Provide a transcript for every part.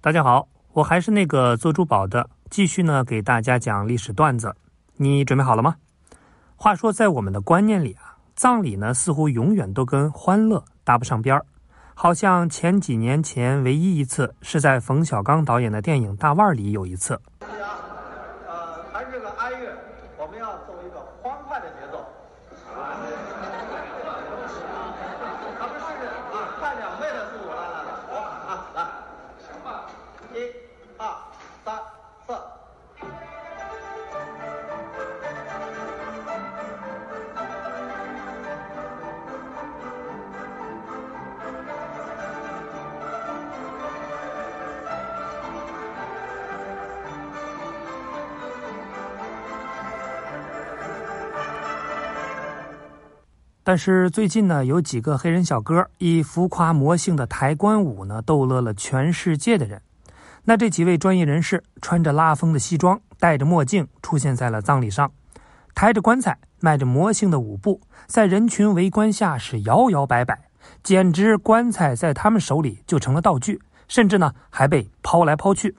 大家好，我还是那个做珠宝的，继续呢给大家讲历史段子。你准备好了吗？话说，在我们的观念里啊，葬礼呢似乎永远都跟欢乐搭不上边儿。好像前几年前唯一一次是在冯小刚导演的电影《大腕》里有一次。呃，还是个哀乐，我们要走一个欢快的节奏。但是最近呢，有几个黑人小哥以浮夸魔性的抬棺舞呢，逗乐了全世界的人。那这几位专业人士穿着拉风的西装，戴着墨镜，出现在了葬礼上，抬着棺材，迈着魔性的舞步，在人群围观下是摇摇摆摆，简直棺材在他们手里就成了道具，甚至呢还被抛来抛去。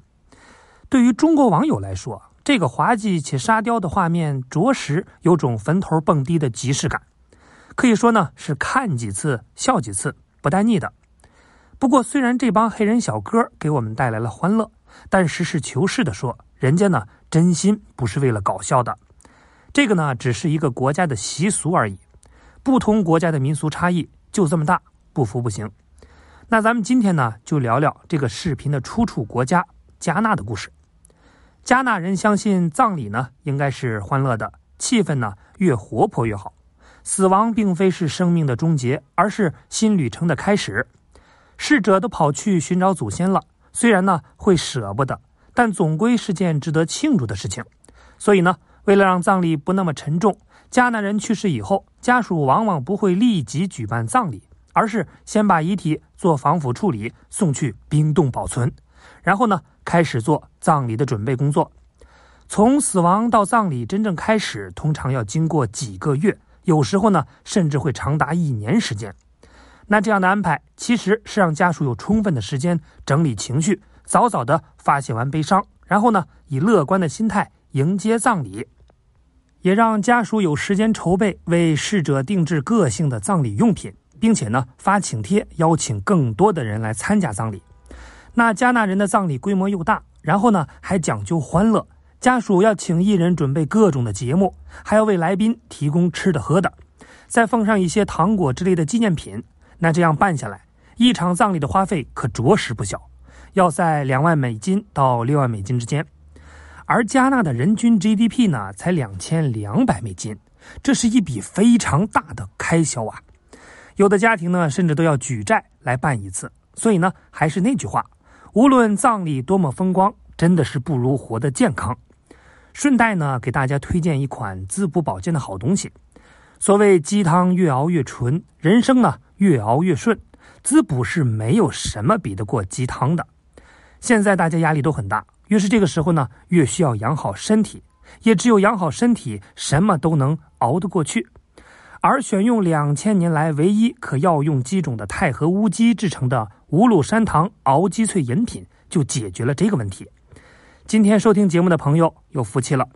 对于中国网友来说，这个滑稽且沙雕的画面，着实有种坟头蹦迪的即视感。可以说呢，是看几次笑几次，不带腻的。不过，虽然这帮黑人小哥给我们带来了欢乐，但实事求是的说，人家呢真心不是为了搞笑的。这个呢，只是一个国家的习俗而已。不同国家的民俗差异就这么大，不服不行。那咱们今天呢，就聊聊这个视频的出处国家加纳的故事。加纳人相信葬礼呢应该是欢乐的，气氛呢越活泼越好。死亡并非是生命的终结，而是新旅程的开始。逝者都跑去寻找祖先了，虽然呢会舍不得，但总归是件值得庆祝的事情。所以呢，为了让葬礼不那么沉重，加纳人去世以后，家属往往不会立即举办葬礼，而是先把遗体做防腐处理，送去冰冻保存，然后呢开始做葬礼的准备工作。从死亡到葬礼真正开始，通常要经过几个月。有时候呢，甚至会长达一年时间。那这样的安排，其实是让家属有充分的时间整理情绪，早早的发泄完悲伤，然后呢，以乐观的心态迎接葬礼，也让家属有时间筹备，为逝者定制个性的葬礼用品，并且呢，发请帖邀请更多的人来参加葬礼。那加纳人的葬礼规模又大，然后呢，还讲究欢乐。家属要请艺人准备各种的节目，还要为来宾提供吃的喝的，再奉上一些糖果之类的纪念品。那这样办下来，一场葬礼的花费可着实不小，要在两万美金到六万美金之间。而加纳的人均 GDP 呢，才两千两百美金，这是一笔非常大的开销啊！有的家庭呢，甚至都要举债来办一次。所以呢，还是那句话，无论葬礼多么风光，真的是不如活得健康。顺带呢，给大家推荐一款滋补保健的好东西。所谓鸡汤越熬越纯，人生呢越熬越顺。滋补是没有什么比得过鸡汤的。现在大家压力都很大，越是这个时候呢，越需要养好身体。也只有养好身体，什么都能熬得过去。而选用两千年来唯一可药用鸡种的太和乌鸡制成的无卤山糖熬鸡萃饮品，就解决了这个问题。今天收听节目的朋友有福气了，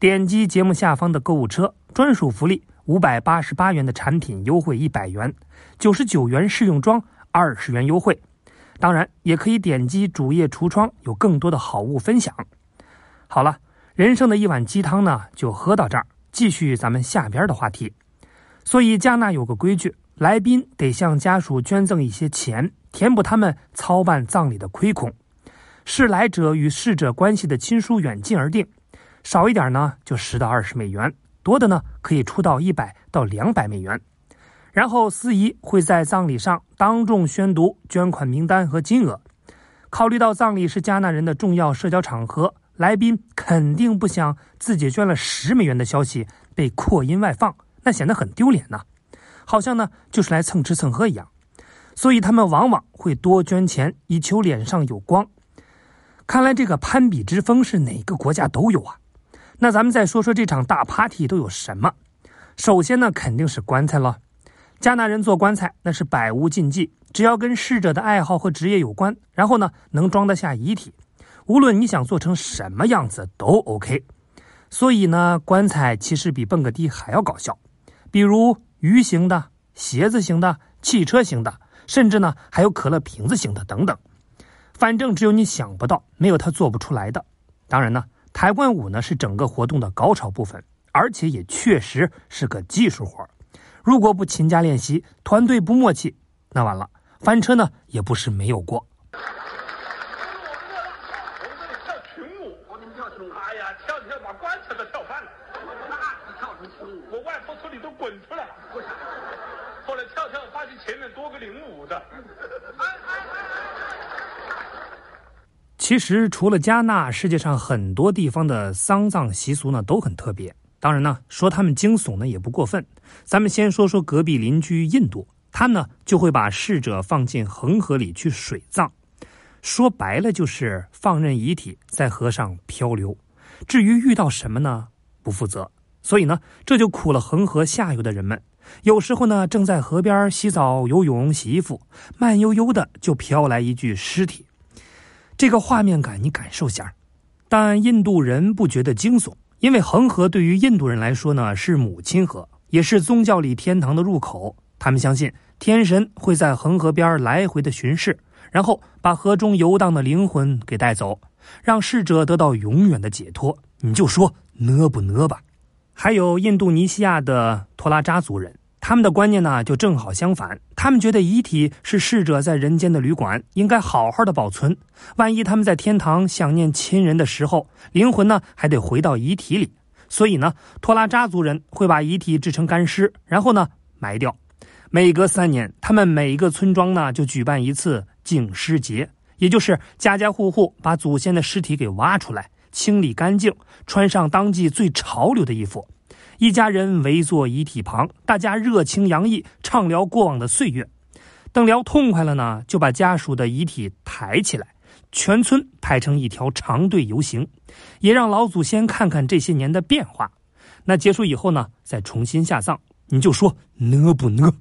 点击节目下方的购物车，专属福利五百八十八元的产品优惠一百元，九十九元试用装二十元优惠。当然，也可以点击主页橱窗，有更多的好物分享。好了，人生的一碗鸡汤呢，就喝到这儿。继续咱们下边的话题。所以加纳有个规矩，来宾得向家属捐赠一些钱，填补他们操办葬礼的亏空。是来者与逝者关系的亲疏远近而定，少一点呢就十到二十美元，多的呢可以出到一百到两百美元。然后司仪会在葬礼上当众宣读捐款名单和金额。考虑到葬礼是加纳人的重要社交场合，来宾肯定不想自己捐了十美元的消息被扩音外放，那显得很丢脸呐，好像呢就是来蹭吃蹭喝一样。所以他们往往会多捐钱，以求脸上有光。看来这个攀比之风是哪个国家都有啊。那咱们再说说这场大 party 都有什么？首先呢，肯定是棺材了。加纳人做棺材那是百无禁忌，只要跟逝者的爱好和职业有关，然后呢能装得下遗体，无论你想做成什么样子都 OK。所以呢，棺材其实比蹦个迪还要搞笑，比如鱼形的、鞋子型的、汽车型的，甚至呢还有可乐瓶子型的等等。反正只有你想不到，没有他做不出来的。当然呢，抬棺舞呢是整个活动的高潮部分，而且也确实是个技术活。如果不勤加练习，团队不默契，那完了，翻车呢也不是没有过。我们这里跳群舞，我跳。哎呀，跳跳把棺材都跳翻了，那跳群舞。我外婆村里都滚出来了。后来跳跳发现前面多个领舞的。其实，除了加纳，世界上很多地方的丧葬习俗呢都很特别。当然呢，说他们惊悚呢也不过分。咱们先说说隔壁邻居印度，他呢就会把逝者放进恒河里去水葬，说白了就是放任遗体在河上漂流。至于遇到什么呢，不负责。所以呢，这就苦了恒河下游的人们。有时候呢，正在河边洗澡、游泳、洗衣服，慢悠悠的就飘来一具尸体。这个画面感你感受下，但印度人不觉得惊悚，因为恒河对于印度人来说呢是母亲河，也是宗教里天堂的入口。他们相信天神会在恒河边来回的巡视，然后把河中游荡的灵魂给带走，让逝者得到永远的解脱。你就说呢不呢吧？还有印度尼西亚的托拉扎族人。他们的观念呢，就正好相反。他们觉得遗体是逝者在人间的旅馆，应该好好的保存。万一他们在天堂想念亲人的时候，灵魂呢还得回到遗体里。所以呢，托拉扎族人会把遗体制成干尸，然后呢埋掉。每隔三年，他们每一个村庄呢就举办一次净尸节，也就是家家户户把祖先的尸体给挖出来，清理干净，穿上当季最潮流的衣服。一家人围坐遗体旁，大家热情洋溢，畅聊过往的岁月。等聊痛快了呢，就把家属的遗体抬起来，全村排成一条长队游行，也让老祖先看看这些年的变化。那结束以后呢，再重新下葬。你就说呢不呢？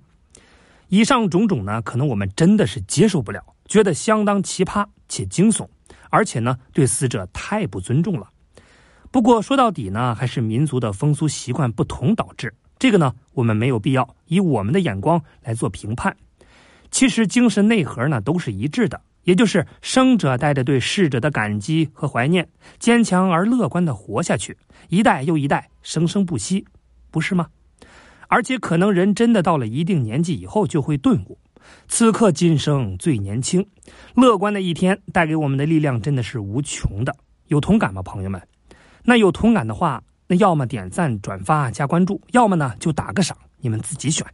以上种种呢，可能我们真的是接受不了，觉得相当奇葩且惊悚，而且呢，对死者太不尊重了。不过说到底呢，还是民族的风俗习惯不同导致。这个呢，我们没有必要以我们的眼光来做评判。其实精神内核呢都是一致的，也就是生者带着对逝者的感激和怀念，坚强而乐观的活下去，一代又一代，生生不息，不是吗？而且可能人真的到了一定年纪以后就会顿悟，此刻今生最年轻，乐观的一天带给我们的力量真的是无穷的。有同感吗，朋友们？那有同感的话那要么点赞转发加关注要么呢就打个赏你们自己选。